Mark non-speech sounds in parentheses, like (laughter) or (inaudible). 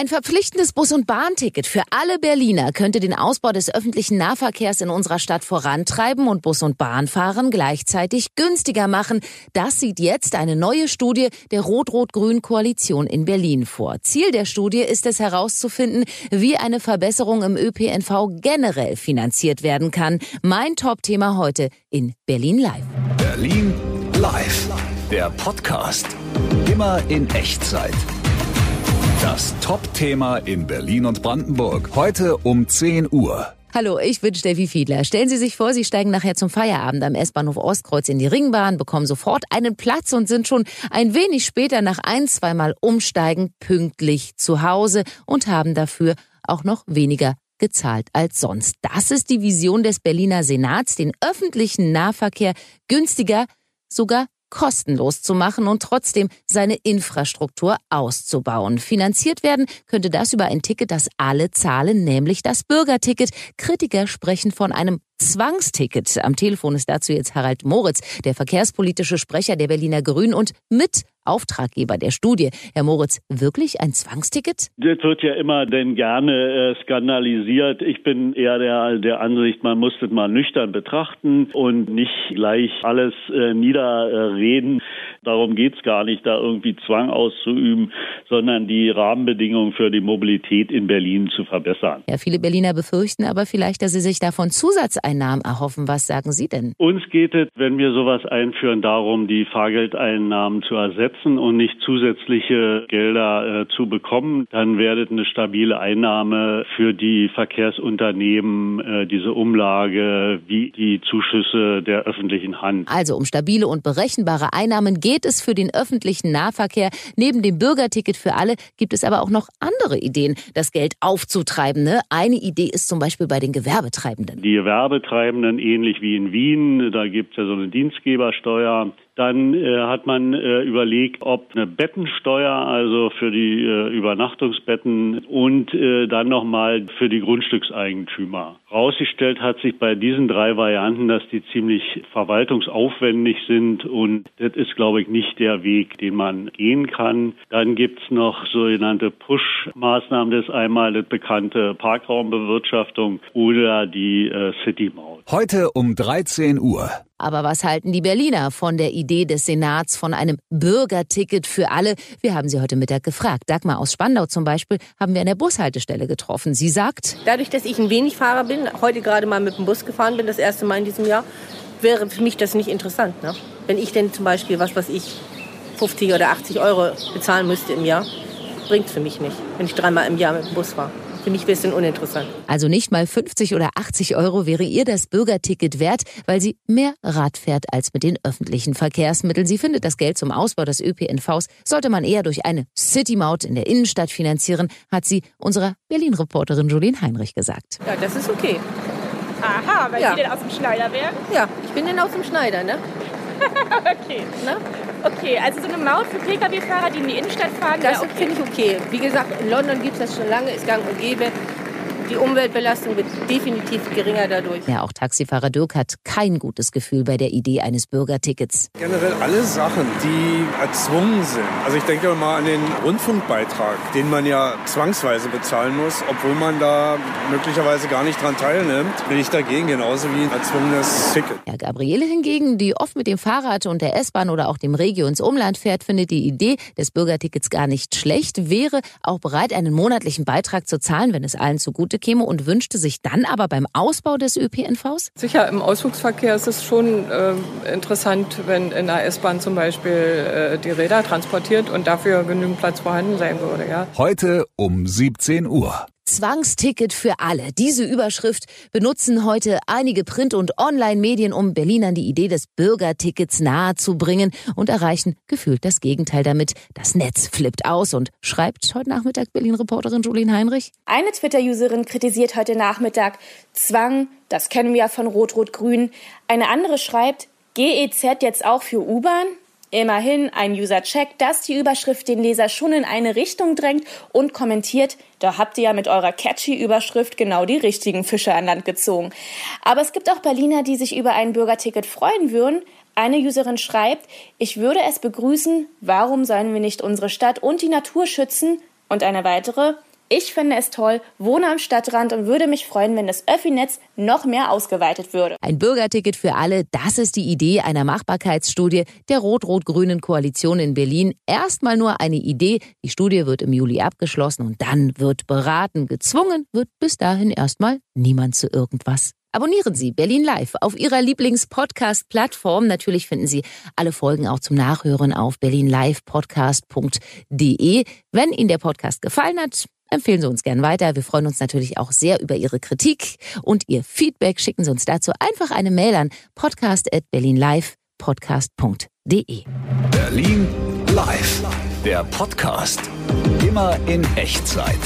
Ein verpflichtendes Bus- und Bahnticket für alle Berliner könnte den Ausbau des öffentlichen Nahverkehrs in unserer Stadt vorantreiben und Bus- und Bahnfahren gleichzeitig günstiger machen. Das sieht jetzt eine neue Studie der Rot-Rot-Grün-Koalition in Berlin vor. Ziel der Studie ist es herauszufinden, wie eine Verbesserung im ÖPNV generell finanziert werden kann. Mein Top-Thema heute in Berlin Live. Berlin Live, der Podcast. Immer in Echtzeit. Das Top-Thema in Berlin und Brandenburg. Heute um 10 Uhr. Hallo, ich bin Steffi Fiedler. Stellen Sie sich vor, Sie steigen nachher zum Feierabend am S-Bahnhof Ostkreuz in die Ringbahn, bekommen sofort einen Platz und sind schon ein wenig später nach ein, zweimal Umsteigen pünktlich zu Hause und haben dafür auch noch weniger gezahlt als sonst. Das ist die Vision des Berliner Senats, den öffentlichen Nahverkehr günstiger, sogar kostenlos zu machen und trotzdem seine Infrastruktur auszubauen. Finanziert werden könnte das über ein Ticket, das alle zahlen, nämlich das Bürgerticket. Kritiker sprechen von einem Zwangsticket. Am Telefon ist dazu jetzt Harald Moritz, der verkehrspolitische Sprecher der Berliner Grünen und mit Auftraggeber der Studie. Herr Moritz, wirklich ein Zwangsticket? Das wird ja immer denn gerne äh, skandalisiert. Ich bin eher der, der Ansicht, man muss das mal nüchtern betrachten und nicht gleich alles äh, niederreden. Darum geht's gar nicht, da irgendwie Zwang auszuüben, sondern die Rahmenbedingungen für die Mobilität in Berlin zu verbessern. Ja, viele Berliner befürchten aber vielleicht, dass sie sich davon Zusatzeinnahmen erhoffen. Was sagen Sie denn? Uns geht es, wenn wir sowas einführen, darum, die Fahrgeldeinnahmen zu ersetzen und nicht zusätzliche Gelder äh, zu bekommen. Dann werdet eine stabile Einnahme für die Verkehrsunternehmen, äh, diese Umlage wie die Zuschüsse der öffentlichen Hand. Also um stabile und berechenbare Einnahmen geht geht es für den öffentlichen Nahverkehr. Neben dem Bürgerticket für alle gibt es aber auch noch andere Ideen, das Geld aufzutreiben. Ne? Eine Idee ist zum Beispiel bei den Gewerbetreibenden. Die Gewerbetreibenden, ähnlich wie in Wien, da gibt es ja so eine Dienstgebersteuer. Dann äh, hat man äh, überlegt, ob eine Bettensteuer, also für die äh, Übernachtungsbetten und äh, dann nochmal für die Grundstückseigentümer. Rausgestellt hat sich bei diesen drei Varianten, dass die ziemlich verwaltungsaufwendig sind und das ist, glaube ich, nicht der Weg, den man gehen kann. Dann gibt's noch sogenannte Push-Maßnahmen. Das ist einmal das bekannte Parkraumbewirtschaftung oder die äh, City-Maut. Heute um 13 Uhr. Aber was halten die Berliner von der Idee des Senats von einem Bürgerticket für alle? Wir haben sie heute Mittag gefragt. Dagmar aus Spandau zum Beispiel haben wir an der Bushaltestelle getroffen. Sie sagt, dadurch, dass ich ein wenig Fahrer bin, heute gerade mal mit dem Bus gefahren bin, das erste Mal in diesem Jahr, wäre für mich das nicht interessant. Ne? Wenn ich denn zum Beispiel, was weiß ich, 50 oder 80 Euro bezahlen müsste im Jahr, bringt für mich nicht, wenn ich dreimal im Jahr mit dem Bus fahre. Für mich wäre es dann uninteressant. Also nicht mal 50 oder 80 Euro wäre ihr das Bürgerticket wert, weil sie mehr Rad fährt als mit den öffentlichen Verkehrsmitteln. Sie findet, das Geld zum Ausbau des ÖPNVs sollte man eher durch eine City-Maut in der Innenstadt finanzieren, hat sie unserer Berlin-Reporterin Julien Heinrich gesagt. Ja, das ist okay. Aha, weil Ja. Sie denn aus dem Schneider wären? Ja, ich bin denn aus dem Schneider, ne? (laughs) okay. ne? Okay, also so eine Maut für Pkw-Fahrer, die in die Innenstadt fahren, Das wäre okay. finde ich okay. Wie gesagt, in London gibt es das schon lange, ist gang und gäbe. Die Umweltbelastung wird definitiv geringer dadurch. Ja, auch Taxifahrer Dirk hat kein gutes Gefühl bei der Idee eines Bürgertickets. Generell alle Sachen, die erzwungen sind. Also ich denke mal an den Rundfunkbeitrag, den man ja zwangsweise bezahlen muss, obwohl man da möglicherweise gar nicht dran teilnimmt. Bin ich dagegen, genauso wie ein erzwungenes Ticket. Ja, Gabriele hingegen, die oft mit dem Fahrrad und der S-Bahn oder auch dem Regio ins Umland fährt, findet die Idee des Bürgertickets gar nicht schlecht, wäre auch bereit, einen monatlichen Beitrag zu zahlen, wenn es allen zugute käme und wünschte sich dann aber beim Ausbau des ÖPNVs? Sicher, im Ausflugsverkehr ist es schon äh, interessant, wenn in der S-Bahn zum Beispiel äh, die Räder transportiert und dafür genügend Platz vorhanden sein würde. Ja. Heute um 17 Uhr. Zwangsticket für alle. Diese Überschrift benutzen heute einige Print- und Online-Medien, um Berlinern die Idee des Bürgertickets nahezubringen und erreichen gefühlt das Gegenteil damit. Das Netz flippt aus und schreibt heute Nachmittag Berlin-Reporterin Julien Heinrich. Eine Twitter-Userin kritisiert heute Nachmittag Zwang, das kennen wir ja von Rot-Rot-Grün. Eine andere schreibt, GEZ jetzt auch für U-Bahn? Immerhin ein User checkt, dass die Überschrift den Leser schon in eine Richtung drängt und kommentiert, da habt ihr ja mit eurer catchy Überschrift genau die richtigen Fische an Land gezogen. Aber es gibt auch Berliner, die sich über ein Bürgerticket freuen würden. Eine Userin schreibt, ich würde es begrüßen, warum sollen wir nicht unsere Stadt und die Natur schützen? Und eine weitere, Ich finde es toll, wohne am Stadtrand und würde mich freuen, wenn das Öffi-Netz noch mehr ausgeweitet würde. Ein Bürgerticket für alle, das ist die Idee einer Machbarkeitsstudie der rot-rot-grünen Koalition in Berlin. Erstmal nur eine Idee. Die Studie wird im Juli abgeschlossen und dann wird beraten. Gezwungen wird bis dahin erstmal niemand zu irgendwas. Abonnieren Sie Berlin Live auf Ihrer Lieblings-Podcast-Plattform. Natürlich finden Sie alle Folgen auch zum Nachhören auf berlinlivepodcast.de. Wenn Ihnen der Podcast gefallen hat, empfehlen Sie uns gern weiter. Wir freuen uns natürlich auch sehr über Ihre Kritik und Ihr Feedback. Schicken Sie uns dazu einfach eine Mail an podcast.berlinlivepodcast.de. Berlin Live, der Podcast. Immer in Echtzeit.